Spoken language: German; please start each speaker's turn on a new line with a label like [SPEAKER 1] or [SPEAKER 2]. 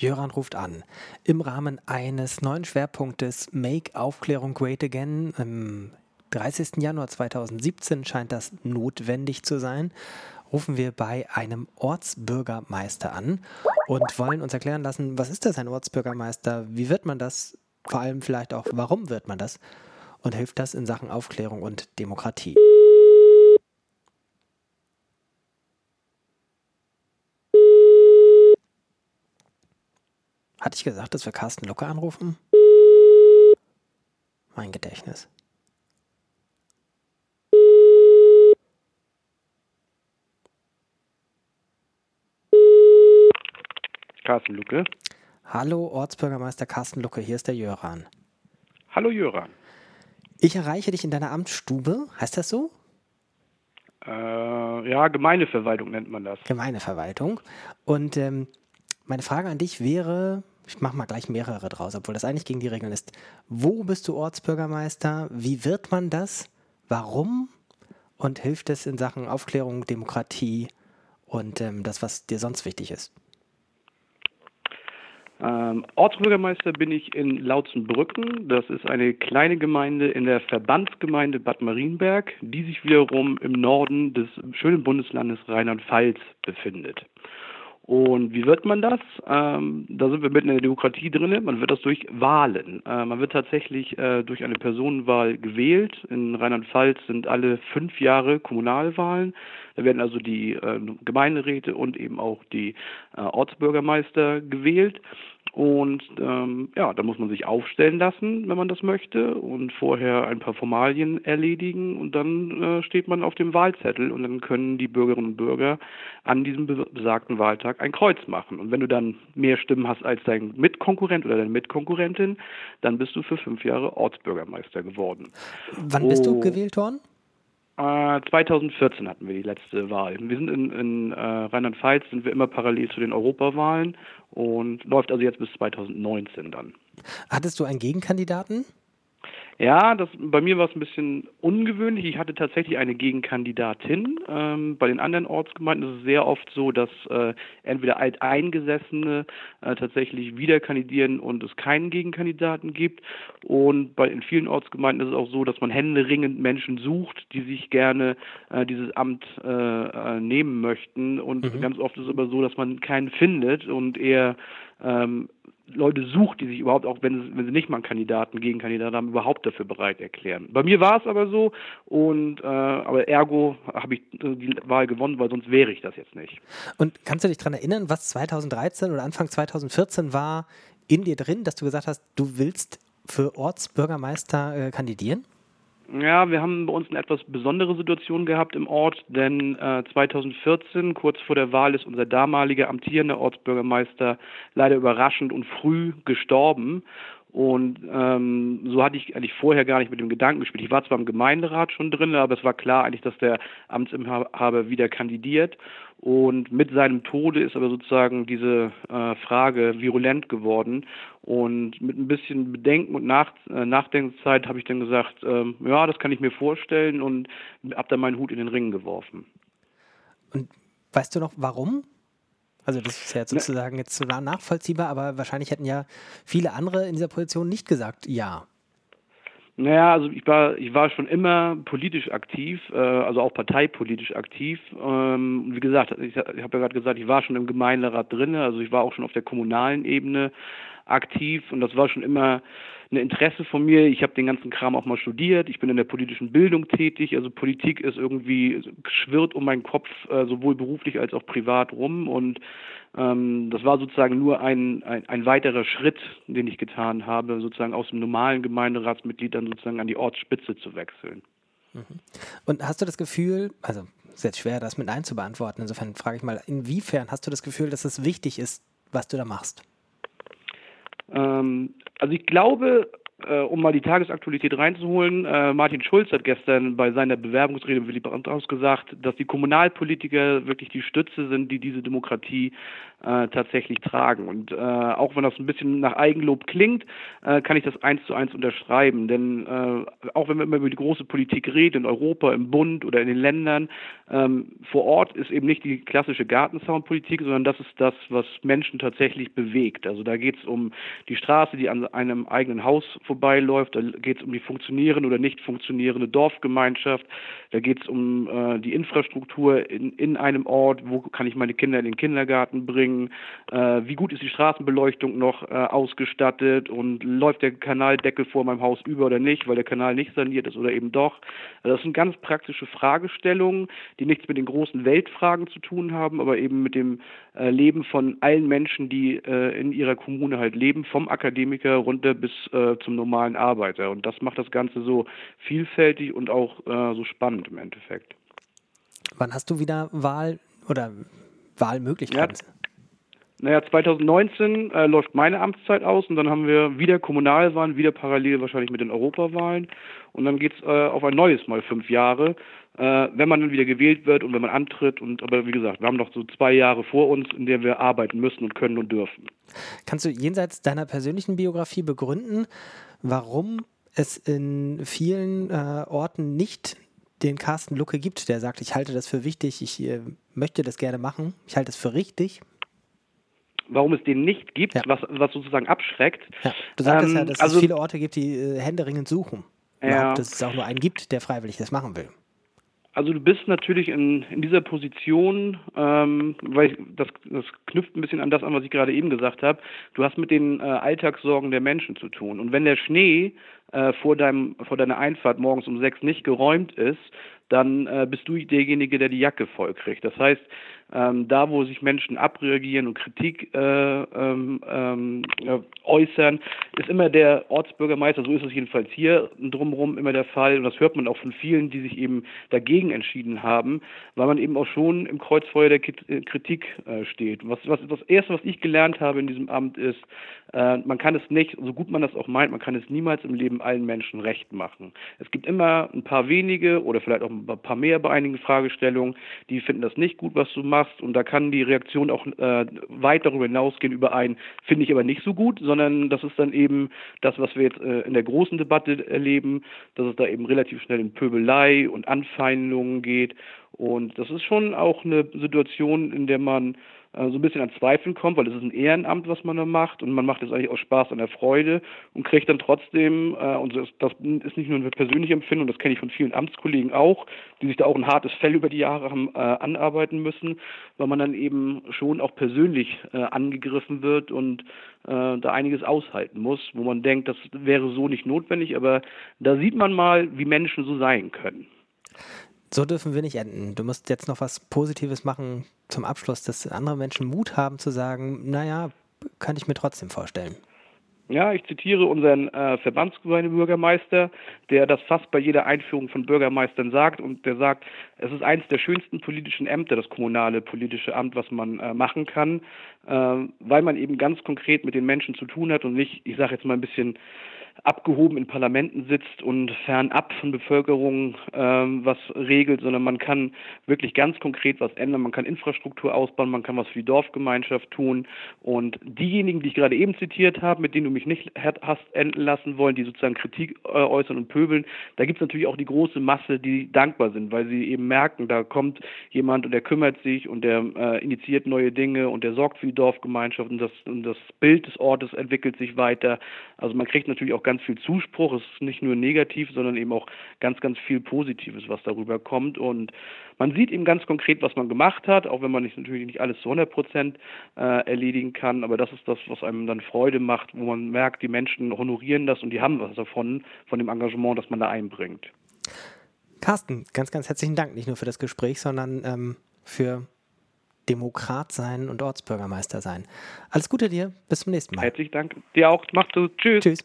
[SPEAKER 1] Jöran ruft an. Im Rahmen eines neuen Schwerpunktes Make Aufklärung Great Again am 30. Januar 2017 scheint das notwendig zu sein. Rufen wir bei einem Ortsbürgermeister an und wollen uns erklären lassen, was ist das ein Ortsbürgermeister? Wie wird man das? Vor allem vielleicht auch, warum wird man das? Und hilft das in Sachen Aufklärung und Demokratie? Hatte ich gesagt, dass wir Carsten Lucke anrufen? Mein Gedächtnis.
[SPEAKER 2] Carsten Lucke.
[SPEAKER 1] Hallo, Ortsbürgermeister Carsten Lucke, hier ist der Jöran.
[SPEAKER 2] Hallo Jöran.
[SPEAKER 1] Ich erreiche dich in deiner Amtsstube, heißt das so?
[SPEAKER 2] Äh, ja, Gemeindeverwaltung nennt man das.
[SPEAKER 1] Gemeindeverwaltung. Und ähm, meine Frage an dich wäre, ich mache mal gleich mehrere draus, obwohl das eigentlich gegen die Regeln ist. Wo bist du Ortsbürgermeister? Wie wird man das? Warum? Und hilft es in Sachen Aufklärung, Demokratie und ähm, das, was dir sonst wichtig ist?
[SPEAKER 2] Ähm, Ortsbürgermeister bin ich in Lautzenbrücken. Das ist eine kleine Gemeinde in der Verbandsgemeinde Bad Marienberg, die sich wiederum im Norden des schönen Bundeslandes Rheinland-Pfalz befindet. Und wie wird man das? Ähm, da sind wir mitten in der Demokratie drin. Man wird das durch Wahlen. Äh, man wird tatsächlich äh, durch eine Personenwahl gewählt. In Rheinland-Pfalz sind alle fünf Jahre Kommunalwahlen. Da werden also die äh, Gemeinderäte und eben auch die äh, Ortsbürgermeister gewählt. Und ähm, ja, da muss man sich aufstellen lassen, wenn man das möchte, und vorher ein paar Formalien erledigen und dann äh, steht man auf dem Wahlzettel und dann können die Bürgerinnen und Bürger an diesem besagten Wahltag ein Kreuz machen. Und wenn du dann mehr Stimmen hast als dein Mitkonkurrent oder deine Mitkonkurrentin, dann bist du für fünf Jahre Ortsbürgermeister geworden.
[SPEAKER 1] Wann bist oh, du gewählt worden?
[SPEAKER 2] 2014 äh, hatten wir die letzte Wahl. Wir sind in, in äh, Rheinland-Pfalz, sind wir immer parallel zu den Europawahlen und läuft also jetzt bis 2019 dann.
[SPEAKER 1] Hattest du einen Gegenkandidaten?
[SPEAKER 2] Ja, das, bei mir war es ein bisschen ungewöhnlich. Ich hatte tatsächlich eine Gegenkandidatin. Ähm, bei den anderen Ortsgemeinden ist es sehr oft so, dass äh, entweder Alteingesessene äh, tatsächlich wieder kandidieren und es keinen Gegenkandidaten gibt. Und bei in vielen Ortsgemeinden ist es auch so, dass man händeringend Menschen sucht, die sich gerne äh, dieses Amt äh, äh, nehmen möchten. Und mhm. ganz oft ist es aber so, dass man keinen findet und eher ähm, Leute sucht, die sich überhaupt, auch wenn, wenn sie nicht mal einen Kandidaten, Gegenkandidaten haben, überhaupt dafür bereit erklären. Bei mir war es aber so und äh, aber ergo habe ich die Wahl gewonnen, weil sonst wäre ich das jetzt nicht.
[SPEAKER 1] Und kannst du dich daran erinnern, was 2013 oder Anfang 2014 war in dir drin, dass du gesagt hast, du willst für Ortsbürgermeister äh, kandidieren?
[SPEAKER 2] Ja, wir haben bei uns eine etwas besondere Situation gehabt im Ort, denn äh, 2014, kurz vor der Wahl, ist unser damaliger amtierender Ortsbürgermeister leider überraschend und früh gestorben. Und ähm, so hatte ich eigentlich vorher gar nicht mit dem Gedanken gespielt. Ich war zwar im Gemeinderat schon drin, aber es war klar eigentlich, dass der Amtsinhaber wieder kandidiert. Und mit seinem Tode ist aber sozusagen diese äh, Frage virulent geworden. Und mit ein bisschen Bedenken und Nach äh, Nachdenkzeit habe ich dann gesagt, ähm, ja, das kann ich mir vorstellen und habe dann meinen Hut in den Ring geworfen.
[SPEAKER 1] Und weißt du noch, warum? Also das ist ja jetzt ne. sozusagen jetzt so nachvollziehbar, aber wahrscheinlich hätten ja viele andere in dieser Position nicht gesagt, ja.
[SPEAKER 2] Naja, also ich war, ich war schon immer politisch aktiv, äh, also auch parteipolitisch aktiv. Ähm, wie gesagt, ich, ich habe ja gerade gesagt, ich war schon im Gemeinderat drin, also ich war auch schon auf der kommunalen Ebene aktiv und das war schon immer ein Interesse von mir. Ich habe den ganzen Kram auch mal studiert. Ich bin in der politischen Bildung tätig. Also Politik ist irgendwie schwirrt um meinen Kopf äh, sowohl beruflich als auch privat rum und ähm, das war sozusagen nur ein, ein, ein weiterer Schritt, den ich getan habe, sozusagen aus dem normalen Gemeinderatsmitglied dann sozusagen an die Ortsspitze zu wechseln.
[SPEAKER 1] Mhm. Und hast du das Gefühl, also ist jetzt schwer, das mit Nein zu beantworten, insofern frage ich mal, inwiefern hast du das Gefühl, dass es wichtig ist, was du da machst?
[SPEAKER 2] Ähm, also ich glaube, äh, um mal die Tagesaktualität reinzuholen, äh, Martin Schulz hat gestern bei seiner Bewerbungsrede Willy Brandt gesagt, dass die Kommunalpolitiker wirklich die Stütze sind, die diese Demokratie äh, tatsächlich tragen. Und äh, auch wenn das ein bisschen nach Eigenlob klingt, äh, kann ich das eins zu eins unterschreiben. Denn äh, auch wenn wir immer über die große Politik reden, in Europa, im Bund oder in den Ländern, ähm, vor Ort ist eben nicht die klassische Gartenzaunpolitik, sondern das ist das, was Menschen tatsächlich bewegt. Also da geht es um die Straße, die an einem eigenen Haus vorbeiläuft, da geht es um die funktionierende oder nicht funktionierende Dorfgemeinschaft, da geht es um äh, die Infrastruktur in, in einem Ort, wo kann ich meine Kinder in den Kindergarten bringen, äh, wie gut ist die Straßenbeleuchtung noch äh, ausgestattet und läuft der Kanaldeckel vor meinem Haus über oder nicht, weil der Kanal nicht saniert ist oder eben doch. Also das sind ganz praktische Fragestellungen, die nichts mit den großen Weltfragen zu tun haben, aber eben mit dem äh, Leben von allen Menschen, die äh, in ihrer Kommune halt leben, vom Akademiker runter bis äh, zum normalen Arbeiter. Und das macht das Ganze so vielfältig und auch äh, so spannend im Endeffekt.
[SPEAKER 1] Wann hast du wieder Wahl oder Wahlmöglichkeiten? Ja.
[SPEAKER 2] Naja, 2019 äh, läuft meine Amtszeit aus und dann haben wir wieder Kommunalwahlen, wieder parallel wahrscheinlich mit den Europawahlen. Und dann geht es äh, auf ein neues Mal fünf Jahre, äh, wenn man dann wieder gewählt wird und wenn man antritt. Und aber wie gesagt, wir haben noch so zwei Jahre vor uns, in der wir arbeiten müssen und können und dürfen.
[SPEAKER 1] Kannst du jenseits deiner persönlichen Biografie begründen, warum es in vielen äh, Orten nicht den Carsten Lucke gibt, der sagt, ich halte das für wichtig, ich äh, möchte das gerne machen, ich halte es für richtig,
[SPEAKER 2] warum es den nicht gibt, ja. was, was sozusagen abschreckt.
[SPEAKER 1] Ja. Du sagtest ähm, ja, dass also, es viele Orte gibt, die äh, händeringend suchen. Ja. Dass es auch nur einen gibt, der freiwillig das machen will.
[SPEAKER 2] Also du bist natürlich in, in dieser Position, ähm, weil ich, das, das knüpft ein bisschen an das an, was ich gerade eben gesagt habe. Du hast mit den äh, Alltagssorgen der Menschen zu tun. Und wenn der Schnee äh, vor, deinem, vor deiner Einfahrt morgens um sechs nicht geräumt ist, dann äh, bist du derjenige, der die Jacke voll kriegt. Das heißt, ähm, da, wo sich Menschen abreagieren und Kritik äh, ähm, ähm, äußern, ist immer der Ortsbürgermeister, so ist es jedenfalls hier drumherum immer der Fall. Und das hört man auch von vielen, die sich eben dagegen entschieden haben, weil man eben auch schon im Kreuzfeuer der äh, Kritik äh, steht. Was, was, das Erste, was ich gelernt habe in diesem Amt, ist, äh, man kann es nicht, so gut man das auch meint, man kann es niemals im Leben allen Menschen recht machen. Es gibt immer ein paar wenige oder vielleicht auch ein paar mehr bei einigen Fragestellungen, die finden das nicht gut, was du machst. Und da kann die Reaktion auch äh, weit darüber hinausgehen über ein, finde ich aber nicht so gut, sondern das ist dann eben das, was wir jetzt äh, in der großen Debatte erleben, dass es da eben relativ schnell in Pöbelei und Anfeindungen geht. Und das ist schon auch eine Situation, in der man so ein bisschen an Zweifeln kommt, weil es ist ein Ehrenamt, was man da macht und man macht es eigentlich aus Spaß an der Freude und kriegt dann trotzdem, äh, und das, das ist nicht nur eine persönliche Empfindung, das kenne ich von vielen Amtskollegen auch, die sich da auch ein hartes Fell über die Jahre haben äh, anarbeiten müssen, weil man dann eben schon auch persönlich äh, angegriffen wird und äh, da einiges aushalten muss, wo man denkt, das wäre so nicht notwendig, aber da sieht man mal, wie Menschen so sein können.
[SPEAKER 1] So dürfen wir nicht enden. Du musst jetzt noch was Positives machen zum Abschluss, dass andere Menschen Mut haben zu sagen, naja, könnte ich mir trotzdem vorstellen.
[SPEAKER 2] Ja, ich zitiere unseren äh, Verbandsgemeindebürgermeister, der das fast bei jeder Einführung von Bürgermeistern sagt und der sagt, es ist eines der schönsten politischen Ämter, das kommunale politische Amt, was man äh, machen kann, äh, weil man eben ganz konkret mit den Menschen zu tun hat und nicht, ich sage jetzt mal ein bisschen abgehoben in Parlamenten sitzt und fernab von Bevölkerung ähm, was regelt, sondern man kann wirklich ganz konkret was ändern. Man kann Infrastruktur ausbauen, man kann was für die Dorfgemeinschaft tun. Und diejenigen, die ich gerade eben zitiert habe, mit denen du mich nicht hast enden lassen wollen, die sozusagen Kritik äh, äußern und pöbeln, da gibt es natürlich auch die große Masse, die dankbar sind, weil sie eben merken, da kommt jemand und der kümmert sich und der äh, initiiert neue Dinge und der sorgt für die Dorfgemeinschaft und das, und das Bild des Ortes entwickelt sich weiter. Also man kriegt natürlich auch ganz viel Zuspruch. Es ist nicht nur negativ, sondern eben auch ganz, ganz viel Positives, was darüber kommt. Und man sieht eben ganz konkret, was man gemacht hat, auch wenn man nicht, natürlich nicht alles zu 100 Prozent äh, erledigen kann. Aber das ist das, was einem dann Freude macht, wo man merkt, die Menschen honorieren das und die haben was davon, von dem Engagement, das man da einbringt.
[SPEAKER 1] Carsten, ganz, ganz herzlichen Dank, nicht nur für das Gespräch, sondern ähm, für Demokrat sein und Ortsbürgermeister sein. Alles Gute dir, bis zum nächsten Mal.
[SPEAKER 2] Herzlichen Dank. Dir auch. Mach's gut. Tschüss. Tschüss.